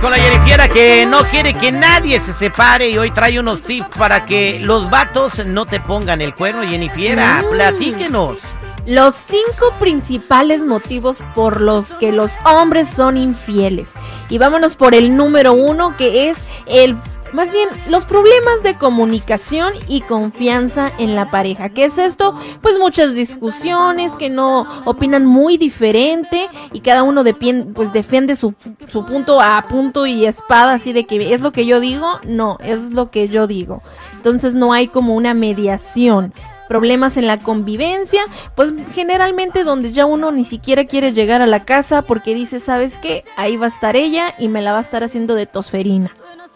Con la Jennifiera que no quiere que nadie se separe y hoy trae unos tips para que los vatos no te pongan el cuerno. Jennifiera, Mm. platíquenos. Los cinco principales motivos por los que los hombres son infieles. Y vámonos por el número uno, que es el, más bien, los problemas de comunicación y confianza en la pareja. ¿Qué es esto? Pues muchas discusiones que no opinan muy diferente y cada uno pues defiende su, su punto a punto y espada, así de que es lo que yo digo, no, es lo que yo digo. Entonces no hay como una mediación problemas en la convivencia, pues generalmente donde ya uno ni siquiera quiere llegar a la casa porque dice, ¿sabes qué? Ahí va a estar ella y me la va a estar haciendo de tosferina.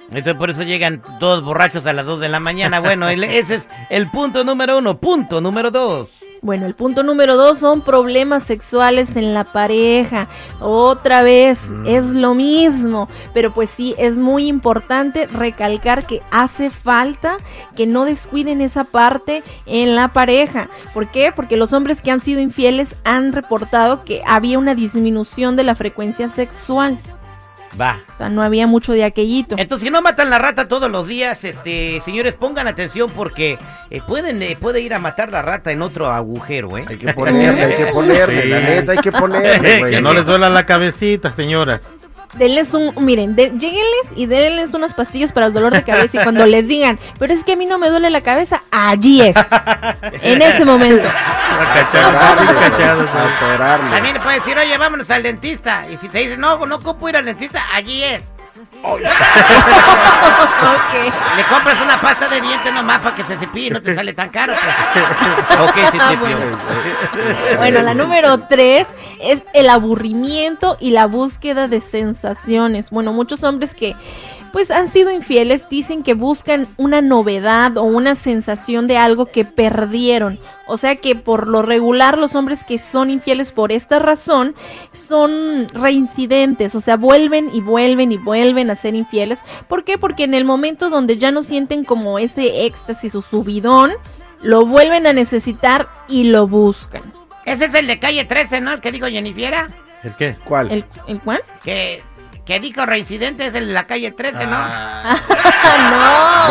Entonces por eso llegan todos borrachos a las 2 de la mañana. Bueno, ese es el punto número uno. Punto número dos. Bueno, el punto número dos son problemas sexuales en la pareja. Otra vez, es lo mismo. Pero pues sí, es muy importante recalcar que hace falta que no descuiden esa parte en la pareja. ¿Por qué? Porque los hombres que han sido infieles han reportado que había una disminución de la frecuencia sexual. Va. O sea, no había mucho de aquellito. Entonces, si no matan la rata todos los días, este, señores, pongan atención porque eh, pueden, eh, puede ir a matar la rata en otro agujero, ¿eh? Hay que ponerle, hay que ponerle, Sí. la neta, hay que ponerle, güey. Que no les duela la cabecita, señoras. Denles un, miren, de, lleguenles y denles unas pastillas para el dolor de cabeza y cuando les digan, pero es que a mí no me duele la cabeza, allí es. En ese momento. También le puedes decir, oye, vámonos al dentista. Y si te dicen, no, no ocupo ir al dentista, allí es. Ok. Le compras una pasta de dientes nomás para que se cepille y no te sale tan caro. pues. ok, sí, Ah. Bueno, la número tres es el aburrimiento y la búsqueda de sensaciones. Bueno, muchos hombres que pues han sido infieles dicen que buscan una novedad o una sensación de algo que perdieron. O sea que por lo regular los hombres que son infieles por esta razón son reincidentes, o sea, vuelven y vuelven y vuelven a ser infieles. ¿Por qué? Porque en el momento donde ya no sienten como ese éxtasis o subidón, lo vuelven a necesitar y lo buscan. Ese es el de calle 13, ¿no? El que dijo Jennifiera. ¿El qué? ¿Cuál? ¿El, el cuál? Que, que dijo reincidente es el de la calle 13, ¿no? Ah,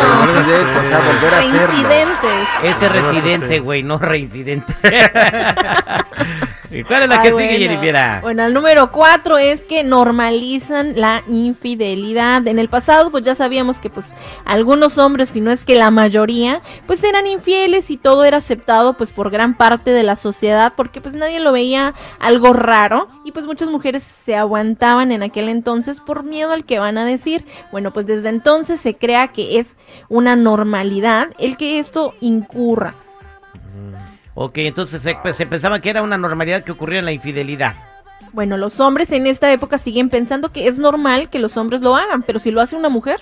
no. Reincidente, o sea, volver a hacerlo. Reincidentes. Ese residente, güey, no reincidente. ¿Y cuál es la Ay, que bueno. sigue? Bueno, el número cuatro es que normalizan la infidelidad. En el pasado, pues ya sabíamos que pues algunos hombres, si no es que la mayoría, pues eran infieles y todo era aceptado pues por gran parte de la sociedad porque pues nadie lo veía algo raro y pues muchas mujeres se aguantaban en aquel entonces por miedo al que van a decir. Bueno, pues desde entonces se crea que es una normalidad el que esto incurra. Ok, entonces se, se pensaba que era una normalidad que ocurría en la infidelidad. Bueno, los hombres en esta época siguen pensando que es normal que los hombres lo hagan, pero si lo hace una mujer.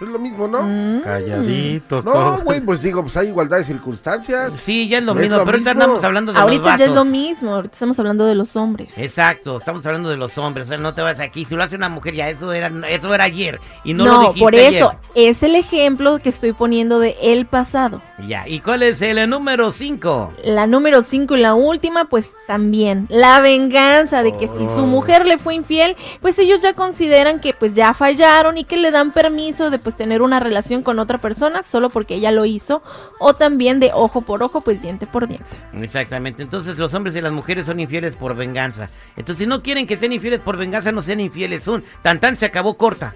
Es lo mismo, ¿no? mm, Calladitos No, güey, pues digo, pues hay igualdad de circunstancias. Sí, ya es lo No es mismo, lo pero ahorita andamos hablando de Ahorita los ya es lo vatos. mismo, ahorita estamos hablando de los hombres. Exacto, estamos hablando de los hombres, o sea, no te vas aquí, si lo hace una mujer ya, eso era, eso era ayer, y no, No, lo dijiste por eso ayer. es el ejemplo que estoy poniendo de el pasado. Ya, ¿y cuál es el número 5? La número 5 y la última, pues también la venganza de que si su Oh. mujer le fue infiel, pues ellos ya consideran que pues ya fallaron y que le dan permiso de pues tener una relación con otra persona solo porque ella lo hizo o también de ojo por ojo, pues diente por diente. Exactamente, entonces los hombres y las mujeres son infieles por venganza. Entonces si no quieren que sean infieles por venganza, no sean infieles, un tan tan se acabó corta.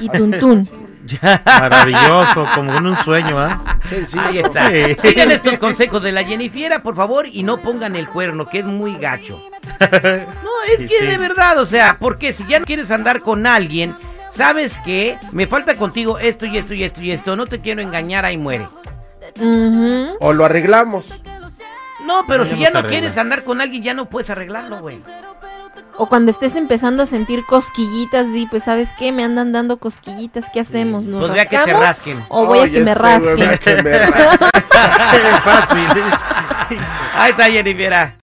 Y tuntún. Maravilloso, como en un sueño, ¿ah? Sencillo. Ahí está. Sí. Sigan estos consejos de la Jennifiera, por favor, y no pongan el cuerno, que es muy gacho. No, es Sí, que sí. de verdad, o sea, porque si ya no quieres andar con alguien, sabes que me falta contigo esto y esto y esto y esto, no te quiero engañar, ahí muere. O lo arreglamos. No, pero si ya no quieres andar con alguien, ya no puedes arreglarlo, güey. O cuando estés empezando a sentir cosquillitas y pues sabes qué, me andan dando cosquillitas, ¿qué hacemos? ¿Nos Pues ve a que te rasquen. O voy a Oye, que me este rasquen. ve a que me rasquen. Fácil. Ahí está Jennifiera.